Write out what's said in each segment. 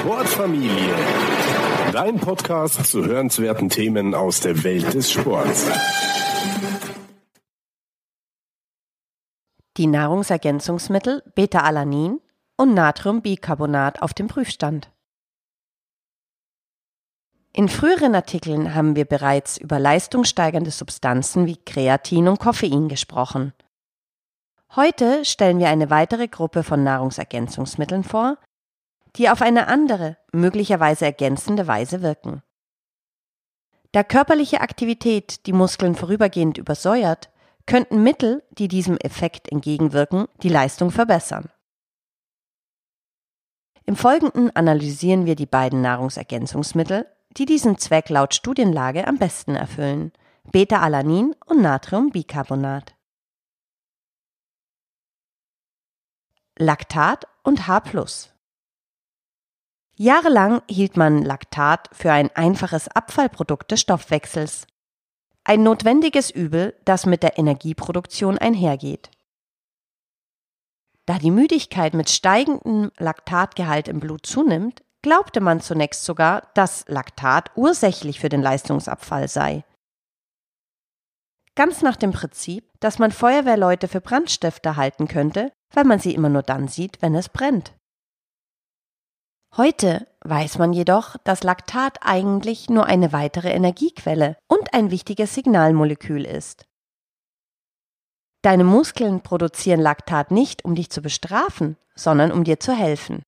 Sportfamilie. Dein Podcast zu hörenswerten Themen aus der Welt des Sports. Die Nahrungsergänzungsmittel Beta-Alanin und Natriumbicarbonat auf dem Prüfstand. In früheren Artikeln haben wir bereits über leistungssteigernde Substanzen wie Kreatin und Koffein gesprochen. Heute stellen wir eine weitere Gruppe von Nahrungsergänzungsmitteln vor, die auf eine andere, möglicherweise ergänzende Weise wirken. Da körperliche Aktivität die Muskeln vorübergehend übersäuert, könnten Mittel, die diesem Effekt entgegenwirken, die Leistung verbessern. Im Folgenden analysieren wir die beiden Nahrungsergänzungsmittel, die diesen Zweck laut Studienlage am besten erfüllen: Beta-Alanin und Natriumbicarbonat. Laktat und H+. Jahrelang hielt man Laktat für ein einfaches Abfallprodukt des Stoffwechsels. Ein notwendiges Übel, das mit der Energieproduktion einhergeht. Da die Müdigkeit mit steigendem Laktatgehalt im Blut zunimmt, glaubte man zunächst sogar, dass Laktat ursächlich für den Leistungsabfall sei. Ganz nach dem Prinzip, dass man Feuerwehrleute für Brandstifter halten könnte, weil man sie immer nur dann sieht, wenn es brennt. Heute weiß man jedoch, dass Laktat eigentlich nur eine weitere Energiequelle und ein wichtiges Signalmolekül ist. Deine Muskeln produzieren Laktat nicht, um dich zu bestrafen, sondern um dir zu helfen.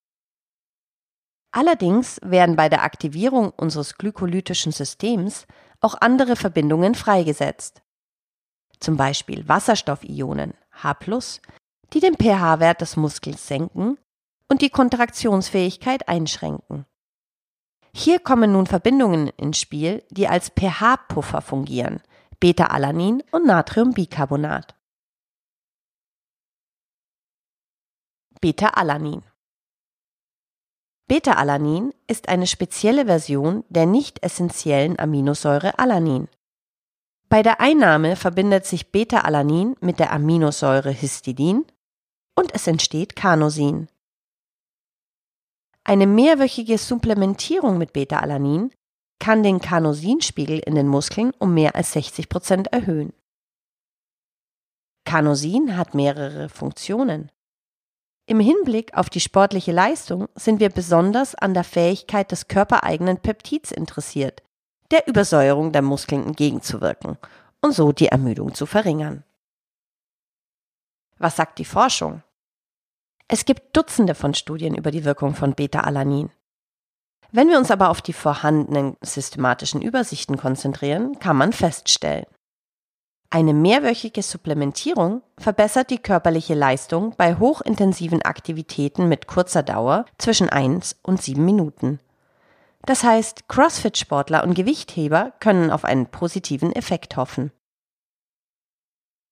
Allerdings werden bei der Aktivierung unseres glykolytischen Systems auch andere Verbindungen freigesetzt. Zum Beispiel Wasserstoffionen H+, die den pH-Wert des Muskels senken und die Kontraktionsfähigkeit einschränken. Hier kommen nun Verbindungen ins Spiel, die als pH-Puffer fungieren, Beta-Alanin und Natriumbicarbonat. Beta-Alanin Beta-Alanin ist eine spezielle Version der nicht essentiellen Aminosäure Alanin. Bei der Einnahme verbindet sich Beta-Alanin mit der Aminosäure Histidin und es entsteht Carnosin. Eine mehrwöchige Supplementierung mit Beta-Alanin kann den Carnosinspiegel in den Muskeln um mehr als 60 Prozent erhöhen. Carnosin hat mehrere Funktionen. Im Hinblick auf die sportliche Leistung sind wir besonders an der Fähigkeit des körpereigenen Peptids interessiert, der Übersäuerung der Muskeln entgegenzuwirken und so die Ermüdung zu verringern. Was sagt die Forschung? Es gibt Dutzende von Studien über die Wirkung von Beta-Alanin. Wenn wir uns aber auf die vorhandenen systematischen Übersichten konzentrieren, kann man feststellen, eine mehrwöchige Supplementierung verbessert die körperliche Leistung bei hochintensiven Aktivitäten mit kurzer Dauer zwischen 1 und 7 Minuten. Das heißt, CrossFit-Sportler und Gewichtheber können auf einen positiven Effekt hoffen.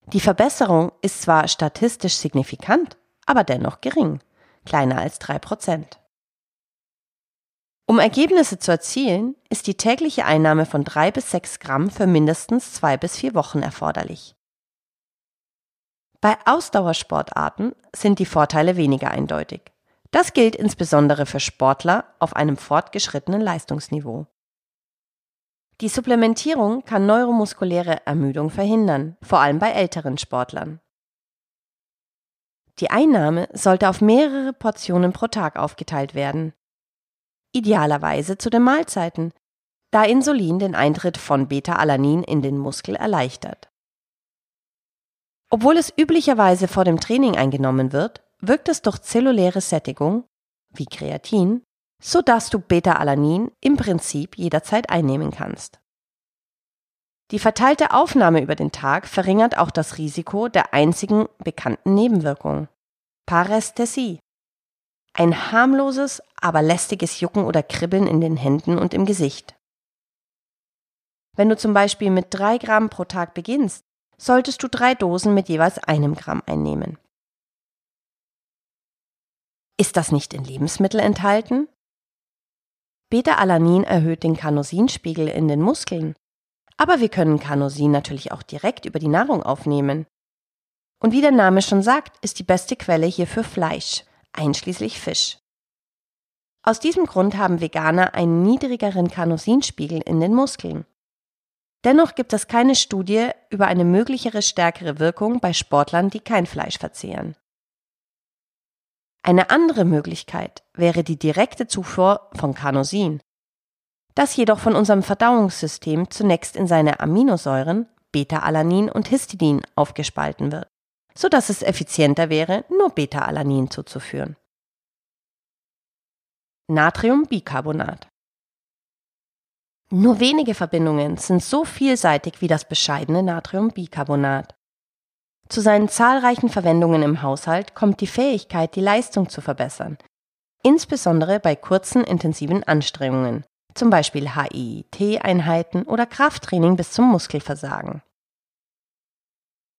Die Verbesserung ist zwar statistisch signifikant, aber dennoch gering, kleiner als 3 Prozent. Um Ergebnisse zu erzielen, ist die tägliche Einnahme von drei bis sechs Gramm für mindestens zwei bis vier Wochen erforderlich. Bei Ausdauersportarten sind die Vorteile weniger eindeutig. Das gilt insbesondere für Sportler auf einem fortgeschrittenen Leistungsniveau. Die Supplementierung kann neuromuskuläre Ermüdung verhindern, vor allem bei älteren Sportlern. Die Einnahme sollte auf mehrere Portionen pro Tag aufgeteilt werden, idealerweise zu den Mahlzeiten, da Insulin den Eintritt von Beta-Alanin in den Muskel erleichtert. Obwohl es üblicherweise vor dem Training eingenommen wird, wirkt es durch zelluläre Sättigung, wie Kreatin, so dass du Beta-Alanin im Prinzip jederzeit einnehmen kannst. Die verteilte Aufnahme über den Tag verringert auch das Risiko der einzigen bekannten Nebenwirkung, Parästhesie, ein harmloses, aber lästiges Jucken oder Kribbeln in den Händen und im Gesicht. Wenn du zum Beispiel mit drei Gramm pro Tag beginnst, solltest du drei Dosen mit jeweils einem Gramm einnehmen. Ist das nicht in Lebensmitteln enthalten? Beta-Alanin erhöht den Carnosinspiegel in den Muskeln, aber wir können Carnosin natürlich auch direkt über die Nahrung aufnehmen. Und wie der Name schon sagt, ist die beste Quelle hierfür Fleisch, einschließlich Fisch. Aus diesem Grund haben Veganer einen niedrigeren Carnosinspiegel in den Muskeln. Dennoch gibt es keine Studie über eine möglichere stärkere Wirkung bei Sportlern, die kein Fleisch verzehren. Eine andere Möglichkeit wäre die direkte Zufuhr von Carnosin. Das jedoch von unserem Verdauungssystem zunächst in seine Aminosäuren Beta-Alanin und Histidin aufgespalten wird, so dass es effizienter wäre, nur Beta-Alanin zuzuführen. Natriumbicarbonat Nur wenige Verbindungen sind so vielseitig wie das bescheidene Natriumbicarbonat. Zu seinen zahlreichen Verwendungen im Haushalt kommt die Fähigkeit, die Leistung zu verbessern, insbesondere bei kurzen intensiven Anstrengungen, zum Beispiel HIIT-Einheiten oder Krafttraining bis zum Muskelversagen.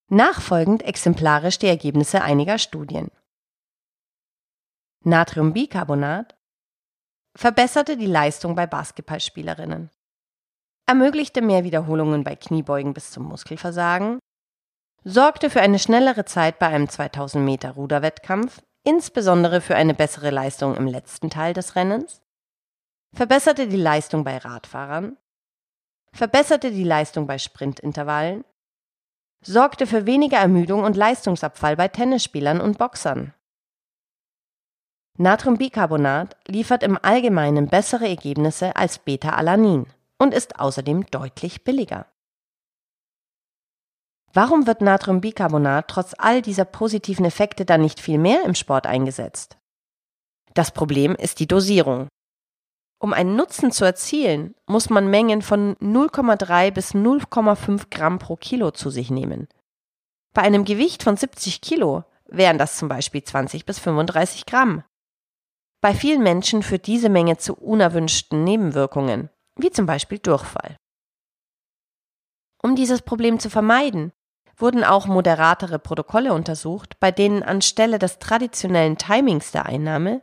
Nachfolgend exemplarisch die Ergebnisse einiger Studien. Natriumbicarbonat verbesserte die Leistung bei Basketballspielerinnen, ermöglichte mehr Wiederholungen bei Kniebeugen bis zum Muskelversagen sorgte für eine schnellere Zeit bei einem 2000 Meter Ruderwettkampf, insbesondere für eine bessere Leistung im letzten Teil des Rennens, verbesserte die Leistung bei Radfahrern, verbesserte die Leistung bei Sprintintervallen, sorgte für weniger Ermüdung und Leistungsabfall bei Tennisspielern und Boxern. Natriumbicarbonat liefert im Allgemeinen bessere Ergebnisse als Beta-Alanin und ist außerdem deutlich billiger. Warum wird Natriumbicarbonat trotz all dieser positiven Effekte dann nicht viel mehr im Sport eingesetzt? Das Problem ist die Dosierung. Um einen Nutzen zu erzielen, muss man Mengen von 0,3 bis 0,5 Gramm pro Kilo zu sich nehmen. Bei einem Gewicht von 70 Kilo wären das zum Beispiel 20 bis 35 Gramm. Bei vielen Menschen führt diese Menge zu unerwünschten Nebenwirkungen, wie zum Beispiel Durchfall. Um dieses Problem zu vermeiden, wurden auch moderatere Protokolle untersucht, bei denen anstelle des traditionellen Timings der Einnahme,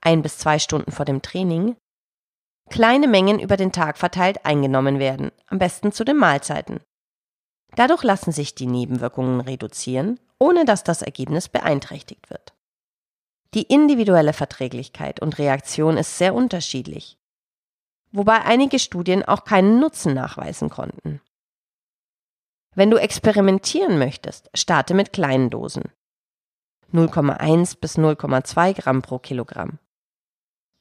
ein bis zwei Stunden vor dem Training, kleine Mengen über den Tag verteilt eingenommen werden, am besten zu den Mahlzeiten. Dadurch lassen sich die Nebenwirkungen reduzieren, ohne dass das Ergebnis beeinträchtigt wird. Die individuelle Verträglichkeit und Reaktion ist sehr unterschiedlich, wobei einige Studien auch keinen Nutzen nachweisen konnten. Wenn du experimentieren möchtest, starte mit kleinen Dosen. 0,1 bis 0,2 Gramm pro Kilogramm.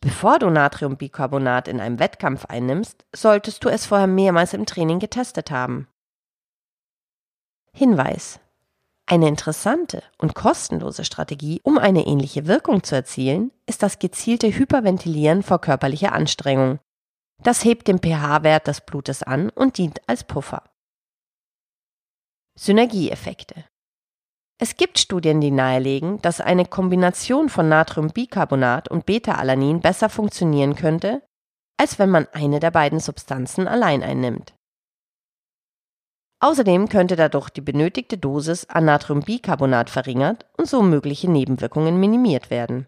Bevor du Natriumbicarbonat in einem Wettkampf einnimmst, solltest du es vorher mehrmals im Training getestet haben. Hinweis. Eine interessante und kostenlose Strategie, um eine ähnliche Wirkung zu erzielen, ist das gezielte Hyperventilieren vor körperlicher Anstrengung. Das hebt den pH-Wert des Blutes an und dient als Puffer. Synergieeffekte. Es gibt Studien, die nahelegen, dass eine Kombination von Natriumbicarbonat und Beta-Alanin besser funktionieren könnte, als wenn man eine der beiden Substanzen allein einnimmt. Außerdem könnte dadurch die benötigte Dosis an Natriumbicarbonat verringert und so mögliche Nebenwirkungen minimiert werden.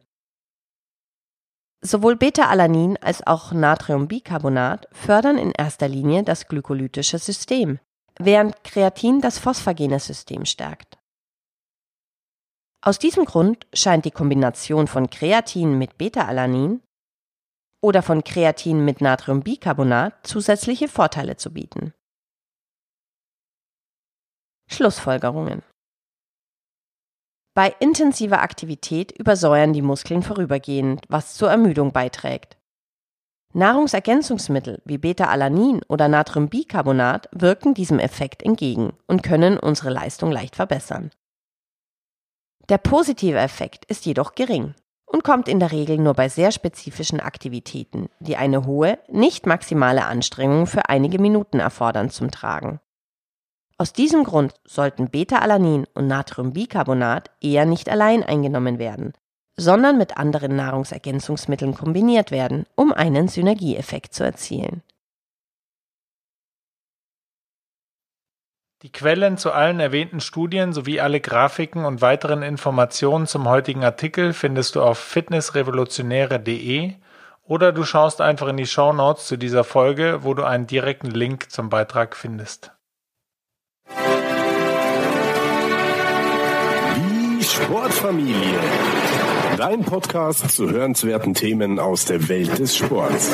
Sowohl Beta-Alanin als auch Natriumbicarbonat fördern in erster Linie das glykolytische System, während Kreatin das phosphagene System stärkt. Aus diesem Grund scheint die Kombination von Kreatin mit Beta-Alanin oder von Kreatin mit Natriumbicarbonat zusätzliche Vorteile zu bieten. Schlussfolgerungen Bei intensiver Aktivität übersäuern die Muskeln vorübergehend, was zur Ermüdung beiträgt. Nahrungsergänzungsmittel wie Beta-Alanin oder Natriumbicarbonat wirken diesem Effekt entgegen und können unsere Leistung leicht verbessern. Der positive Effekt ist jedoch gering und kommt in der Regel nur bei sehr spezifischen Aktivitäten, die eine hohe, nicht maximale Anstrengung für einige Minuten erfordern, zum Tragen. Aus diesem Grund sollten Beta-Alanin und Natriumbicarbonat eher nicht allein eingenommen werden, sondern mit anderen Nahrungsergänzungsmitteln kombiniert werden, um einen Synergieeffekt zu erzielen. Die Quellen zu allen erwähnten Studien sowie alle Grafiken und weiteren Informationen zum heutigen Artikel findest du auf fitnessrevolutionäre.de oder du schaust einfach in die Show Notes zu dieser Folge, wo du einen direkten Link zum Beitrag findest. Die Sportfamilie Dein Podcast zu hörenswerten Themen aus der Welt des Sports.